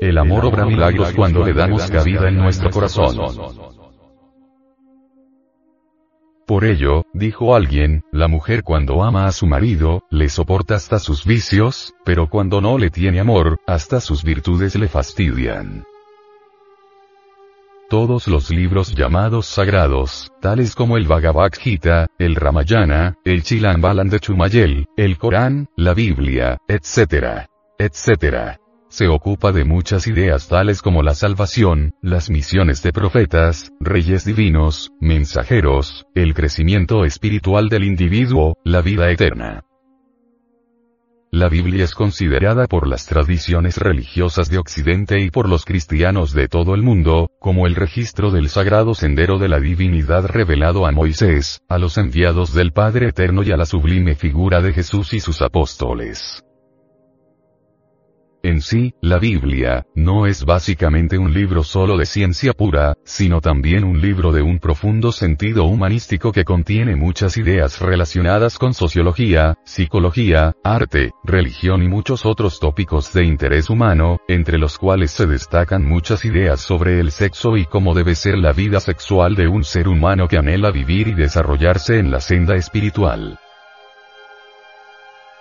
El amor obra milagros cuando le damos cabida en nuestro corazón. Por ello, dijo alguien, la mujer cuando ama a su marido, le soporta hasta sus vicios, pero cuando no le tiene amor, hasta sus virtudes le fastidian. Todos los libros llamados sagrados, tales como el Bhagavad Gita, el Ramayana, el Chilambalan de Chumayel, el Corán, la Biblia, etc. etc se ocupa de muchas ideas tales como la salvación, las misiones de profetas, reyes divinos, mensajeros, el crecimiento espiritual del individuo, la vida eterna. La Biblia es considerada por las tradiciones religiosas de Occidente y por los cristianos de todo el mundo, como el registro del sagrado sendero de la divinidad revelado a Moisés, a los enviados del Padre Eterno y a la sublime figura de Jesús y sus apóstoles. En sí, la Biblia, no es básicamente un libro solo de ciencia pura, sino también un libro de un profundo sentido humanístico que contiene muchas ideas relacionadas con sociología, psicología, arte, religión y muchos otros tópicos de interés humano, entre los cuales se destacan muchas ideas sobre el sexo y cómo debe ser la vida sexual de un ser humano que anhela vivir y desarrollarse en la senda espiritual.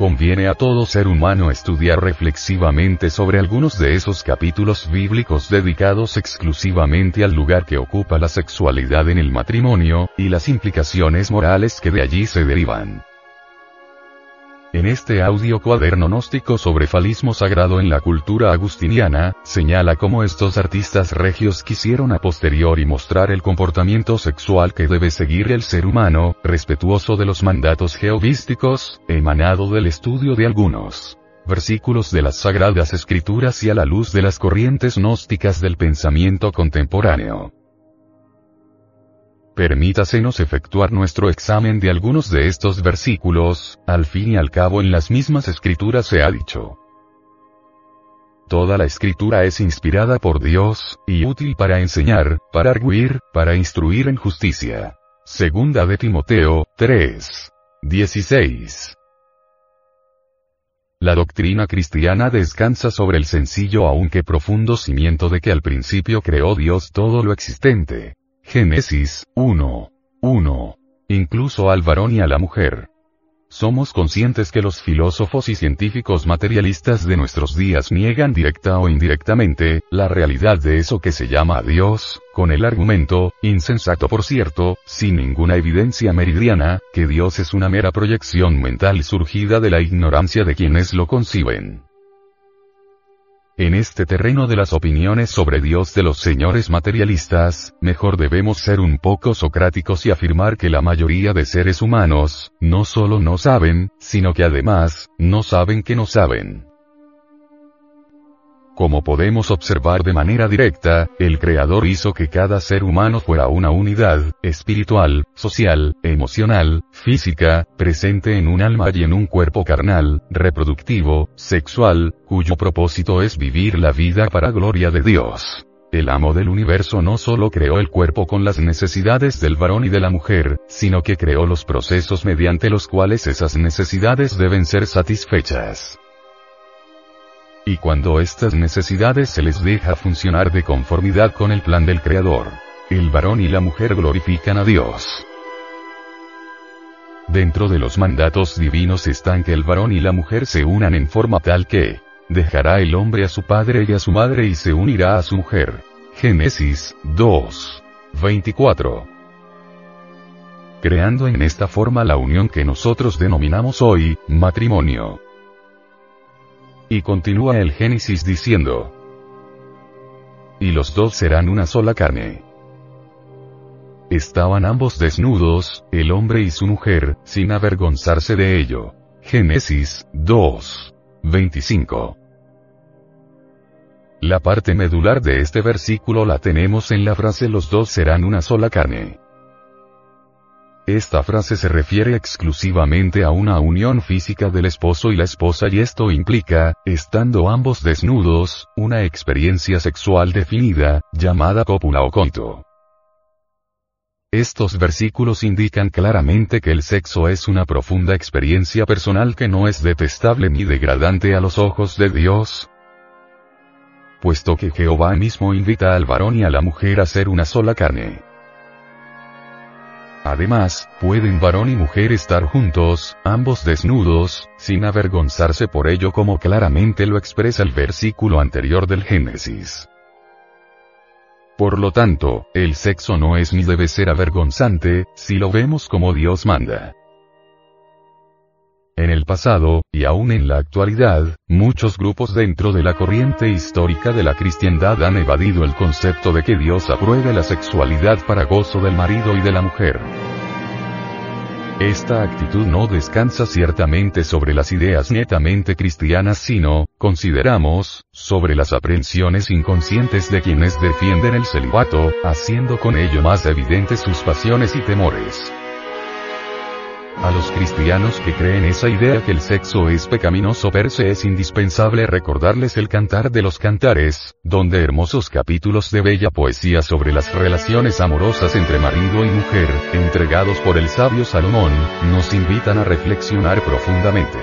Conviene a todo ser humano estudiar reflexivamente sobre algunos de esos capítulos bíblicos dedicados exclusivamente al lugar que ocupa la sexualidad en el matrimonio, y las implicaciones morales que de allí se derivan. En este audio cuaderno gnóstico sobre falismo sagrado en la cultura agustiniana, señala cómo estos artistas regios quisieron a posteriori mostrar el comportamiento sexual que debe seguir el ser humano, respetuoso de los mandatos geovísticos, emanado del estudio de algunos versículos de las sagradas escrituras y a la luz de las corrientes gnósticas del pensamiento contemporáneo. Permítasenos efectuar nuestro examen de algunos de estos versículos, al fin y al cabo en las mismas escrituras se ha dicho. Toda la escritura es inspirada por Dios, y útil para enseñar, para arguir, para instruir en justicia. Segunda de Timoteo, 3. 16. La doctrina cristiana descansa sobre el sencillo aunque profundo cimiento de que al principio creó Dios todo lo existente. Génesis 1. 1. Incluso al varón y a la mujer. Somos conscientes que los filósofos y científicos materialistas de nuestros días niegan directa o indirectamente, la realidad de eso que se llama Dios, con el argumento, insensato por cierto, sin ninguna evidencia meridiana, que Dios es una mera proyección mental surgida de la ignorancia de quienes lo conciben. En este terreno de las opiniones sobre Dios de los señores materialistas, mejor debemos ser un poco socráticos y afirmar que la mayoría de seres humanos, no solo no saben, sino que además, no saben que no saben. Como podemos observar de manera directa, el Creador hizo que cada ser humano fuera una unidad, espiritual, social, emocional, física, presente en un alma y en un cuerpo carnal, reproductivo, sexual, cuyo propósito es vivir la vida para gloria de Dios. El amo del universo no solo creó el cuerpo con las necesidades del varón y de la mujer, sino que creó los procesos mediante los cuales esas necesidades deben ser satisfechas. Y cuando estas necesidades se les deja funcionar de conformidad con el plan del Creador, el varón y la mujer glorifican a Dios. Dentro de los mandatos divinos están que el varón y la mujer se unan en forma tal que, dejará el hombre a su padre y a su madre y se unirá a su mujer. Génesis 2. 24. Creando en esta forma la unión que nosotros denominamos hoy, matrimonio. Y continúa el Génesis diciendo, y los dos serán una sola carne. Estaban ambos desnudos, el hombre y su mujer, sin avergonzarse de ello. Génesis 2. 25. La parte medular de este versículo la tenemos en la frase los dos serán una sola carne. Esta frase se refiere exclusivamente a una unión física del esposo y la esposa y esto implica, estando ambos desnudos, una experiencia sexual definida, llamada cópula o coito. Estos versículos indican claramente que el sexo es una profunda experiencia personal que no es detestable ni degradante a los ojos de Dios, puesto que Jehová mismo invita al varón y a la mujer a ser una sola carne. Además, pueden varón y mujer estar juntos, ambos desnudos, sin avergonzarse por ello como claramente lo expresa el versículo anterior del Génesis. Por lo tanto, el sexo no es ni debe ser avergonzante, si lo vemos como Dios manda. En el pasado, y aún en la actualidad, muchos grupos dentro de la corriente histórica de la cristiandad han evadido el concepto de que Dios apruebe la sexualidad para gozo del marido y de la mujer. Esta actitud no descansa ciertamente sobre las ideas netamente cristianas sino, consideramos, sobre las aprensiones inconscientes de quienes defienden el celibato, haciendo con ello más evidentes sus pasiones y temores. A los cristianos que creen esa idea que el sexo es pecaminoso per se es indispensable recordarles el cantar de los cantares, donde hermosos capítulos de bella poesía sobre las relaciones amorosas entre marido y mujer, entregados por el sabio Salomón, nos invitan a reflexionar profundamente.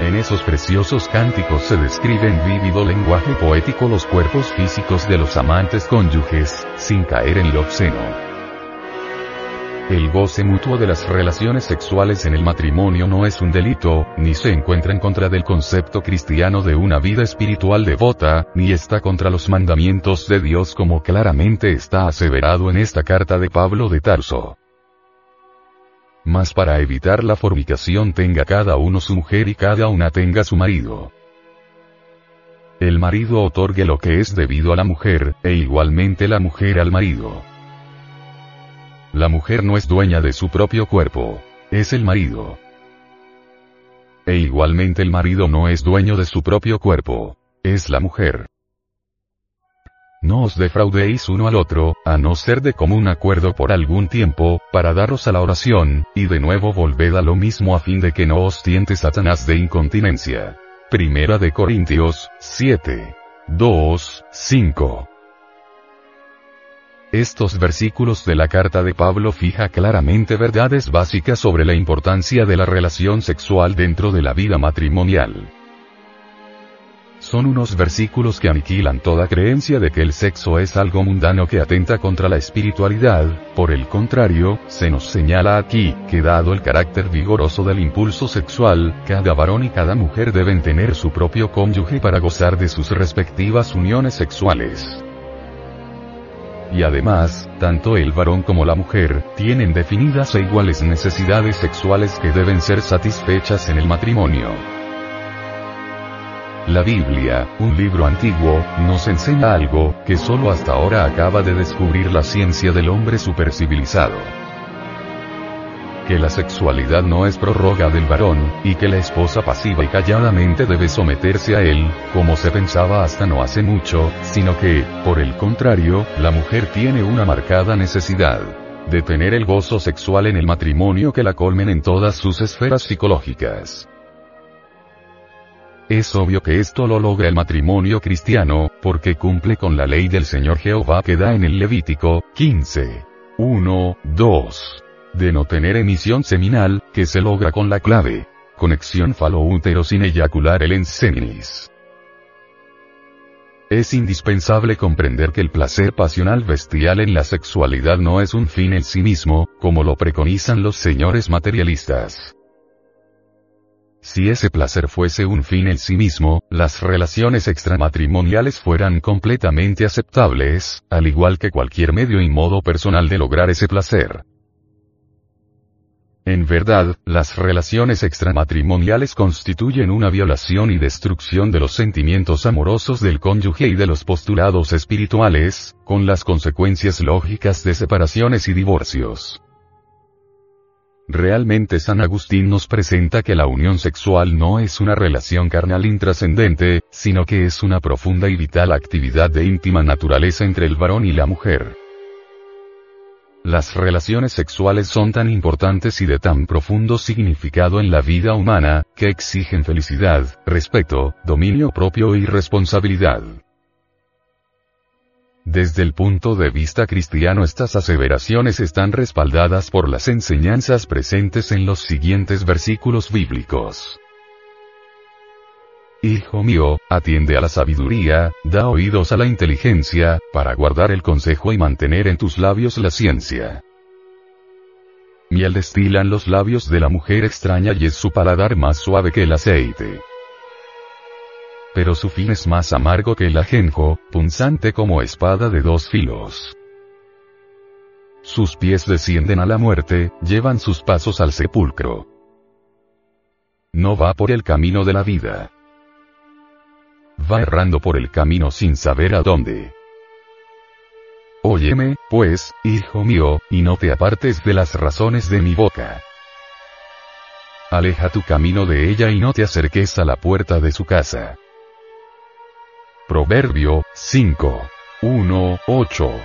En esos preciosos cánticos se describe en vívido lenguaje poético los cuerpos físicos de los amantes cónyuges, sin caer en lo obsceno. El goce mutuo de las relaciones sexuales en el matrimonio no es un delito, ni se encuentra en contra del concepto cristiano de una vida espiritual devota, ni está contra los mandamientos de Dios como claramente está aseverado en esta carta de Pablo de Tarso. Mas para evitar la fornicación tenga cada uno su mujer y cada una tenga su marido. El marido otorgue lo que es debido a la mujer, e igualmente la mujer al marido. La mujer no es dueña de su propio cuerpo. Es el marido. E igualmente el marido no es dueño de su propio cuerpo. Es la mujer. No os defraudéis uno al otro, a no ser de común acuerdo por algún tiempo, para daros a la oración, y de nuevo volved a lo mismo a fin de que no os tiente Satanás de incontinencia. Primera de Corintios, 7. 2, 5. Estos versículos de la carta de Pablo fija claramente verdades básicas sobre la importancia de la relación sexual dentro de la vida matrimonial. Son unos versículos que aniquilan toda creencia de que el sexo es algo mundano que atenta contra la espiritualidad, por el contrario, se nos señala aquí, que dado el carácter vigoroso del impulso sexual, cada varón y cada mujer deben tener su propio cónyuge para gozar de sus respectivas uniones sexuales. Y además, tanto el varón como la mujer, tienen definidas e iguales necesidades sexuales que deben ser satisfechas en el matrimonio. La Biblia, un libro antiguo, nos enseña algo, que solo hasta ahora acaba de descubrir la ciencia del hombre supercivilizado que la sexualidad no es prórroga del varón, y que la esposa pasiva y calladamente debe someterse a él, como se pensaba hasta no hace mucho, sino que, por el contrario, la mujer tiene una marcada necesidad de tener el gozo sexual en el matrimonio que la colmen en todas sus esferas psicológicas. Es obvio que esto lo logra el matrimonio cristiano, porque cumple con la ley del Señor Jehová que da en el Levítico 15. 1, 2 de no tener emisión seminal, que se logra con la clave. Conexión falo-útero sin eyacular el enseminis. Es indispensable comprender que el placer pasional bestial en la sexualidad no es un fin en sí mismo, como lo preconizan los señores materialistas. Si ese placer fuese un fin en sí mismo, las relaciones extramatrimoniales fueran completamente aceptables, al igual que cualquier medio y modo personal de lograr ese placer. En verdad, las relaciones extramatrimoniales constituyen una violación y destrucción de los sentimientos amorosos del cónyuge y de los postulados espirituales, con las consecuencias lógicas de separaciones y divorcios. Realmente San Agustín nos presenta que la unión sexual no es una relación carnal intrascendente, sino que es una profunda y vital actividad de íntima naturaleza entre el varón y la mujer. Las relaciones sexuales son tan importantes y de tan profundo significado en la vida humana, que exigen felicidad, respeto, dominio propio y responsabilidad. Desde el punto de vista cristiano estas aseveraciones están respaldadas por las enseñanzas presentes en los siguientes versículos bíblicos. Hijo mío, atiende a la sabiduría, da oídos a la inteligencia, para guardar el consejo y mantener en tus labios la ciencia. Miel destilan los labios de la mujer extraña y es su paladar más suave que el aceite. Pero su fin es más amargo que el ajenjo, punzante como espada de dos filos. Sus pies descienden a la muerte, llevan sus pasos al sepulcro. No va por el camino de la vida. Va errando por el camino sin saber a dónde. Óyeme, pues, hijo mío, y no te apartes de las razones de mi boca. Aleja tu camino de ella y no te acerques a la puerta de su casa. Proverbio 5. 1, 8.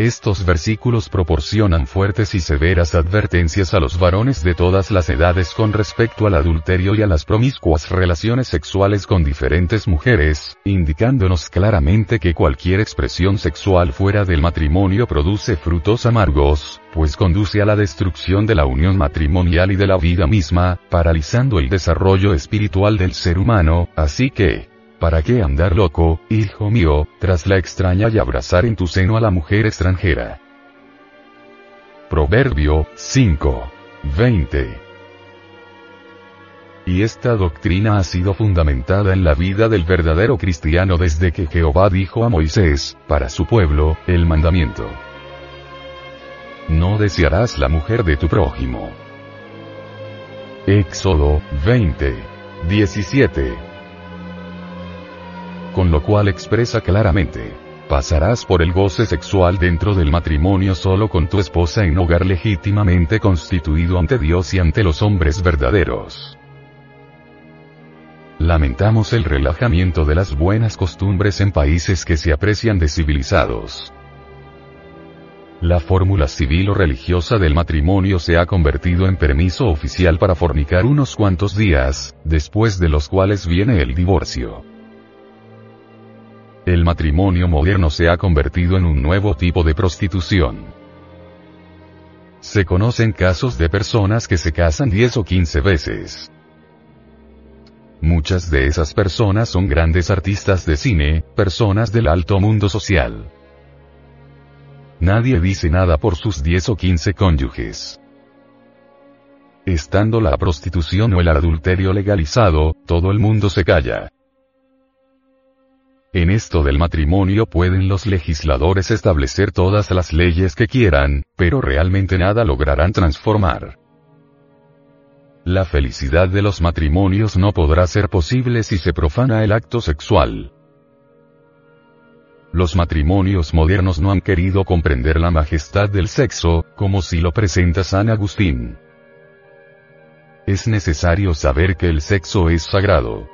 Estos versículos proporcionan fuertes y severas advertencias a los varones de todas las edades con respecto al adulterio y a las promiscuas relaciones sexuales con diferentes mujeres, indicándonos claramente que cualquier expresión sexual fuera del matrimonio produce frutos amargos, pues conduce a la destrucción de la unión matrimonial y de la vida misma, paralizando el desarrollo espiritual del ser humano, así que, ¿Para qué andar loco, hijo mío, tras la extraña y abrazar en tu seno a la mujer extranjera? Proverbio 5. 20. Y esta doctrina ha sido fundamentada en la vida del verdadero cristiano desde que Jehová dijo a Moisés, para su pueblo, el mandamiento. No desearás la mujer de tu prójimo. Éxodo 20. 17 con lo cual expresa claramente, pasarás por el goce sexual dentro del matrimonio solo con tu esposa en hogar legítimamente constituido ante Dios y ante los hombres verdaderos. Lamentamos el relajamiento de las buenas costumbres en países que se aprecian de civilizados. La fórmula civil o religiosa del matrimonio se ha convertido en permiso oficial para fornicar unos cuantos días, después de los cuales viene el divorcio. El matrimonio moderno se ha convertido en un nuevo tipo de prostitución. Se conocen casos de personas que se casan 10 o 15 veces. Muchas de esas personas son grandes artistas de cine, personas del alto mundo social. Nadie dice nada por sus 10 o 15 cónyuges. Estando la prostitución o el adulterio legalizado, todo el mundo se calla. En esto del matrimonio pueden los legisladores establecer todas las leyes que quieran, pero realmente nada lograrán transformar. La felicidad de los matrimonios no podrá ser posible si se profana el acto sexual. Los matrimonios modernos no han querido comprender la majestad del sexo, como si lo presenta San Agustín. Es necesario saber que el sexo es sagrado.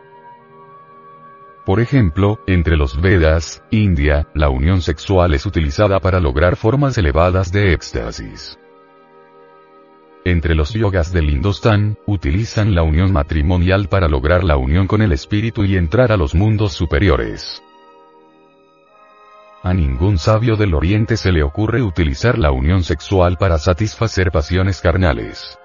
Por ejemplo, entre los Vedas, India, la unión sexual es utilizada para lograr formas elevadas de éxtasis. Entre los yogas del Indostán, utilizan la unión matrimonial para lograr la unión con el espíritu y entrar a los mundos superiores. A ningún sabio del Oriente se le ocurre utilizar la unión sexual para satisfacer pasiones carnales.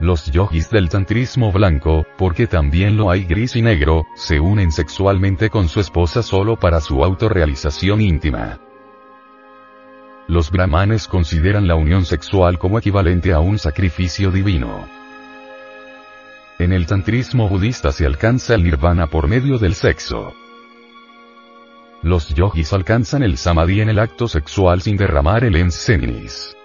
Los yogis del tantrismo blanco, porque también lo hay gris y negro, se unen sexualmente con su esposa solo para su autorrealización íntima. Los brahmanes consideran la unión sexual como equivalente a un sacrificio divino. En el tantrismo budista se alcanza el nirvana por medio del sexo. Los yogis alcanzan el samadhi en el acto sexual sin derramar el enseninis.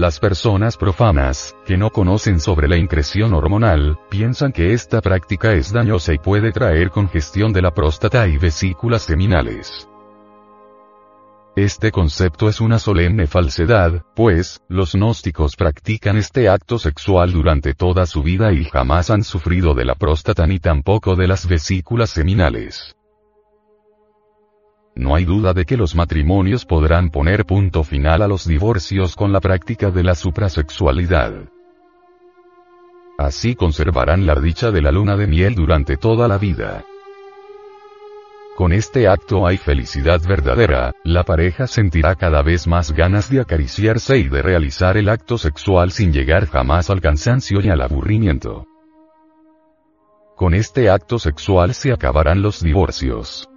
Las personas profanas, que no conocen sobre la increción hormonal, piensan que esta práctica es dañosa y puede traer congestión de la próstata y vesículas seminales. Este concepto es una solemne falsedad, pues, los gnósticos practican este acto sexual durante toda su vida y jamás han sufrido de la próstata ni tampoco de las vesículas seminales. No hay duda de que los matrimonios podrán poner punto final a los divorcios con la práctica de la suprasexualidad. Así conservarán la dicha de la luna de miel durante toda la vida. Con este acto hay felicidad verdadera, la pareja sentirá cada vez más ganas de acariciarse y de realizar el acto sexual sin llegar jamás al cansancio y al aburrimiento. Con este acto sexual se acabarán los divorcios.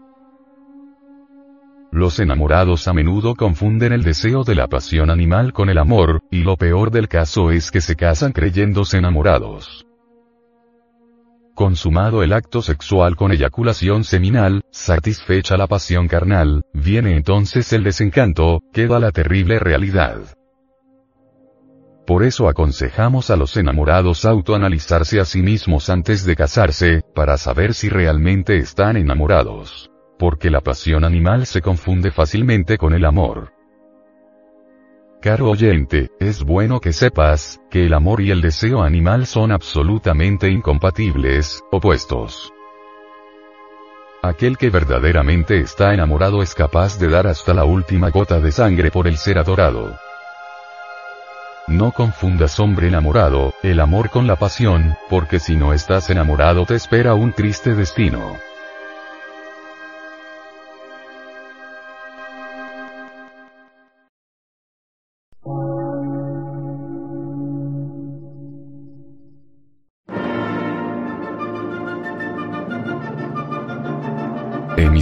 Los enamorados a menudo confunden el deseo de la pasión animal con el amor, y lo peor del caso es que se casan creyéndose enamorados. Consumado el acto sexual con eyaculación seminal, satisfecha la pasión carnal, viene entonces el desencanto, queda la terrible realidad. Por eso aconsejamos a los enamorados autoanalizarse a sí mismos antes de casarse, para saber si realmente están enamorados. Porque la pasión animal se confunde fácilmente con el amor. Caro oyente, es bueno que sepas, que el amor y el deseo animal son absolutamente incompatibles, opuestos. Aquel que verdaderamente está enamorado es capaz de dar hasta la última gota de sangre por el ser adorado. No confundas hombre enamorado, el amor con la pasión, porque si no estás enamorado te espera un triste destino.